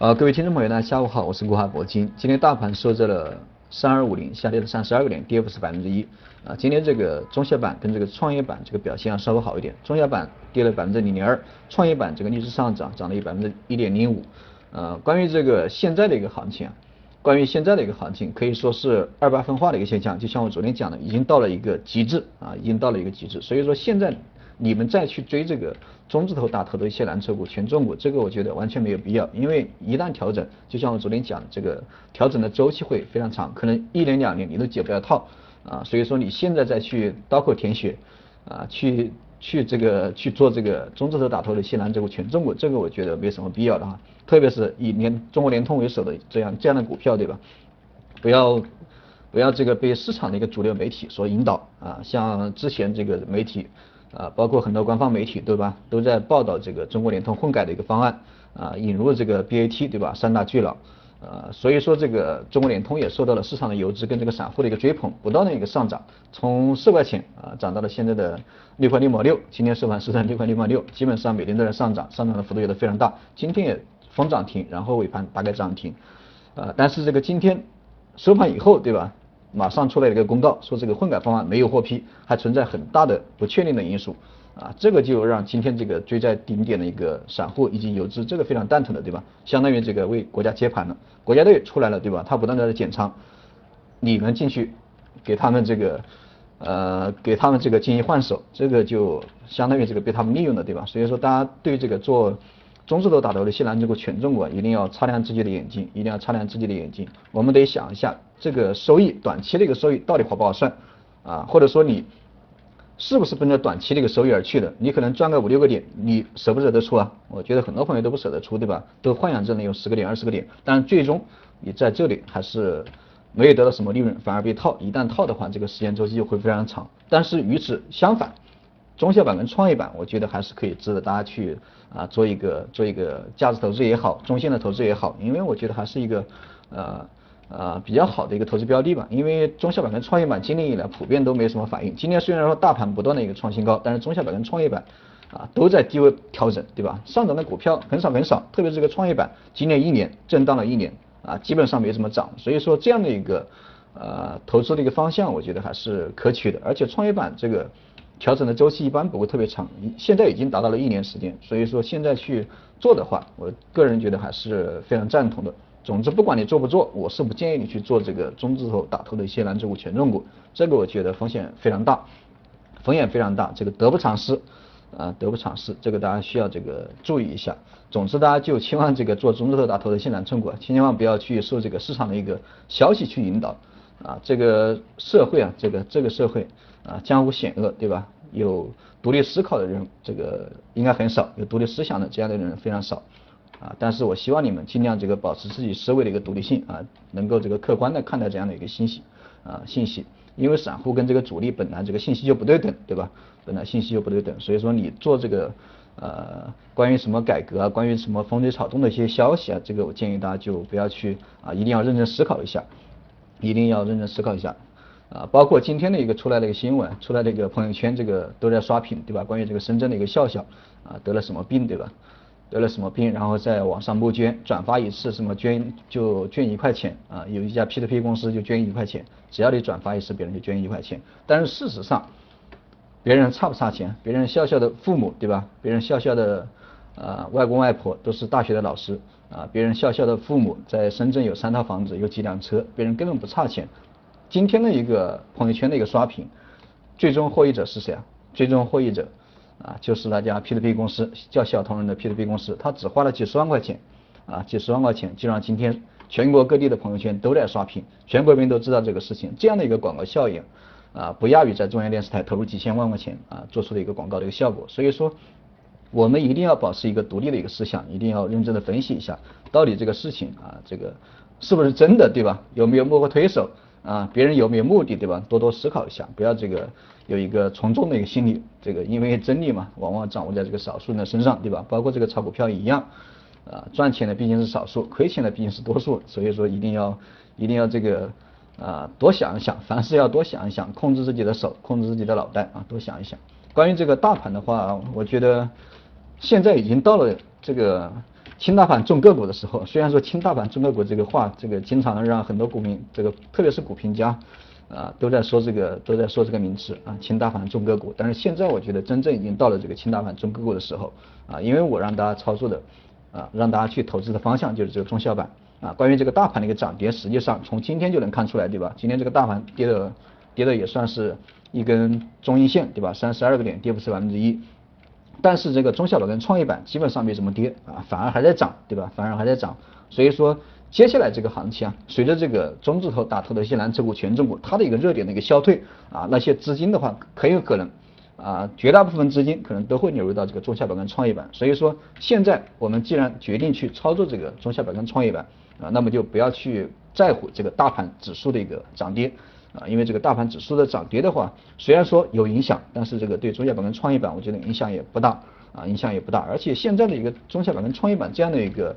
呃，各位听众朋友大家，下午好，我是国华铂金。今天大盘收在了三二五零，下跌了三十二个点，跌幅是百分之一。啊，今天这个中小板跟这个创业板这个表现要稍微好一点，中小板跌了百分之零点二，创业板这个逆势上涨，涨了一百分之一点零五。呃，关于这个现在的一个行情啊，关于现在的一个行情，可以说是二八分化的一个现象，就像我昨天讲的，已经到了一个极致啊，已经到了一个极致。所以说现在你们再去追这个中字头打头的一些蓝筹股、权重股，这个我觉得完全没有必要，因为一旦调整，就像我昨天讲，这个调整的周期会非常长，可能一年两年你都解不了套啊。所以说你现在再去刀口舔血啊，去去这个去做这个中字头打头的一些蓝筹股、权重股，这个我觉得没什么必要的哈。特别是以联中国联通为首的这样这样的股票，对吧？不要不要这个被市场的一个主流媒体所引导啊，像之前这个媒体啊，包括很多官方媒体对吧，都在报道这个中国联通混改的一个方案啊，引入这个 BAT 对吧？三大巨佬呃，所以说这个中国联通也受到了市场的游资跟这个散户的一个追捧，不断的一个上涨，从四块钱啊涨到了现在的六块六毛六，今天收盘收在六块六毛六，基本上每天都在上涨，上涨的幅度也都非常大，今天也。封涨停，然后尾盘大概涨停，呃，但是这个今天收盘以后，对吧？马上出来一个公告，说这个混改方案没有获批，还存在很大的不确定的因素，啊，这个就让今天这个追在顶点的一个散户以及游资，这个非常蛋疼的，对吧？相当于这个为国家接盘了，国家队出来了，对吧？他不断的在减仓，你们进去给他们这个，呃，给他们这个进行换手，这个就相当于这个被他们利用了，对吧？所以说大家对这个做。中字头打头的西南这个权重股一定要擦亮自己的眼睛，一定要擦亮自己的眼睛。我们得想一下，这个收益短期的一个收益到底划不划算啊？或者说你是不是奔着短期的一个收益而去的？你可能赚个五六个点，你舍不舍得出啊？我觉得很多朋友都不舍得出，对吧？都幻想着能有十个点、二十个点，但最终你在这里还是没有得到什么利润，反而被套。一旦套的话，这个时间周期就会非常长。但是与此相反。中小板跟创业板，我觉得还是可以值得大家去啊做一个做一个价值投资也好，中线的投资也好，因为我觉得还是一个呃呃比较好的一个投资标的吧。因为中小板跟创业板今年以来普遍都没什么反应。今年虽然说大盘不断的一个创新高，但是中小板跟创业板啊都在低位调整，对吧？上涨的股票很少很少，特别是这个创业板，今年一年震荡了一年啊，基本上没怎么涨。所以说这样的一个呃投资的一个方向，我觉得还是可取的。而且创业板这个。调整的周期一般不会特别长，现在已经达到了一年时间，所以说现在去做的话，我个人觉得还是非常赞同的。总之，不管你做不做，我是不建议你去做这个中字头打头的一些蓝筹股、权重股，这个我觉得风险非常大，风险非常大，这个得不偿失啊，得不偿失，这个大家需要这个注意一下。总之，大家就千万这个做中字头打头的一些蓝筹股，千万不要去受这个市场的一个消息去引导。啊，这个社会啊，这个这个社会啊，江湖险恶，对吧？有独立思考的人，这个应该很少；有独立思想的这样的人非常少。啊，但是我希望你们尽量这个保持自己思维的一个独立性啊，能够这个客观的看待这样的一个信息啊信息。因为散户跟这个主力本来这个信息就不对等，对吧？本来信息就不对等，所以说你做这个呃关于什么改革啊，关于什么风吹草动的一些消息啊，这个我建议大家就不要去啊，一定要认真思考一下。一定要认真思考一下，啊，包括今天的一个出来的一个新闻，出来的一个朋友圈，这个都在刷屏，对吧？关于这个深圳的一个笑笑，啊，得了什么病，对吧？得了什么病，然后在网上募捐，转发一次什么捐就捐一块钱，啊，有一家 P to P 公司就捐一块钱，只要你转发一次，别人就捐一块钱。但是事实上，别人差不差钱？别人笑笑的父母，对吧？别人笑笑的。啊，外公外婆都是大学的老师啊，别人笑笑的父母在深圳有三套房子，有几辆车，别人根本不差钱。今天的一个朋友圈的一个刷屏，最终获益者是谁啊？最终获益者啊，就是那家 P to P 公司，叫小同仁的 P to P 公司，他只花了几十万块钱啊，几十万块钱就让今天全国各地的朋友圈都在刷屏，全国人民都知道这个事情，这样的一个广告效应啊，不亚于在中央电视台投入几千万块钱啊做出的一个广告的一个效果，所以说。我们一定要保持一个独立的一个思想，一定要认真的分析一下，到底这个事情啊，这个是不是真的，对吧？有没有幕后推手啊？别人有没有目的，对吧？多多思考一下，不要这个有一个从众的一个心理。这个因为真理嘛，往往掌握在这个少数人的身上，对吧？包括这个炒股票一样，啊，赚钱的毕竟是少数，亏钱的毕竟是多数。所以说一定要一定要这个啊，多想一想，凡事要多想一想，控制自己的手，控制自己的脑袋啊，多想一想。关于这个大盘的话，我觉得。现在已经到了这个轻大盘重个股的时候，虽然说轻大盘重个股这个话，这个经常让很多股民，这个特别是股评家啊，都在说这个都在说这个名词啊，轻大盘重个股。但是现在我觉得真正已经到了这个轻大盘重个股的时候啊，因为我让大家操作的啊，让大家去投资的方向就是这个中小板啊。关于这个大盘的一个涨跌，实际上从今天就能看出来，对吧？今天这个大盘跌的跌的也算是一根中阴线，对吧？三十二个点，跌幅是百分之一。但是这个中小板跟创业板基本上没怎么跌啊，反而还在涨，对吧？反而还在涨。所以说接下来这个行情啊，随着这个中字头打头的一些蓝筹股、权重股它的一个热点的一个消退啊，那些资金的话很有可能啊，绝大部分资金可能都会流入到这个中小板跟创业板。所以说现在我们既然决定去操作这个中小板跟创业板啊，那么就不要去在乎这个大盘指数的一个涨跌。啊，因为这个大盘指数的涨跌的话，虽然说有影响，但是这个对中小板跟创业板，我觉得影响也不大啊，影响也不大。而且现在的一个中小板跟创业板这样的一个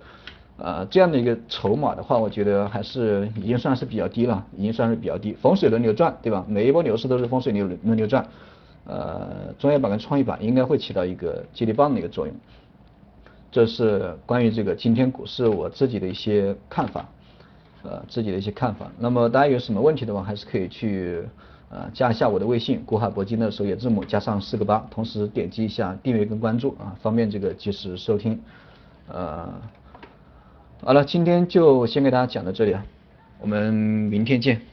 呃这样的一个筹码的话，我觉得还是已经算是比较低了，已经算是比较低。风水轮流转，对吧？每一波牛市都是风水轮轮流转。呃，中小板跟创业板应该会起到一个接力棒的一个作用。这是关于这个今天股市我自己的一些看法。呃，自己的一些看法。那么大家有什么问题的话，还是可以去呃加一下我的微信，国海铂金的首页字母加上四个八，同时点击一下订阅跟关注啊，方便这个及时收听。呃，好了，今天就先给大家讲到这里啊，我们明天见。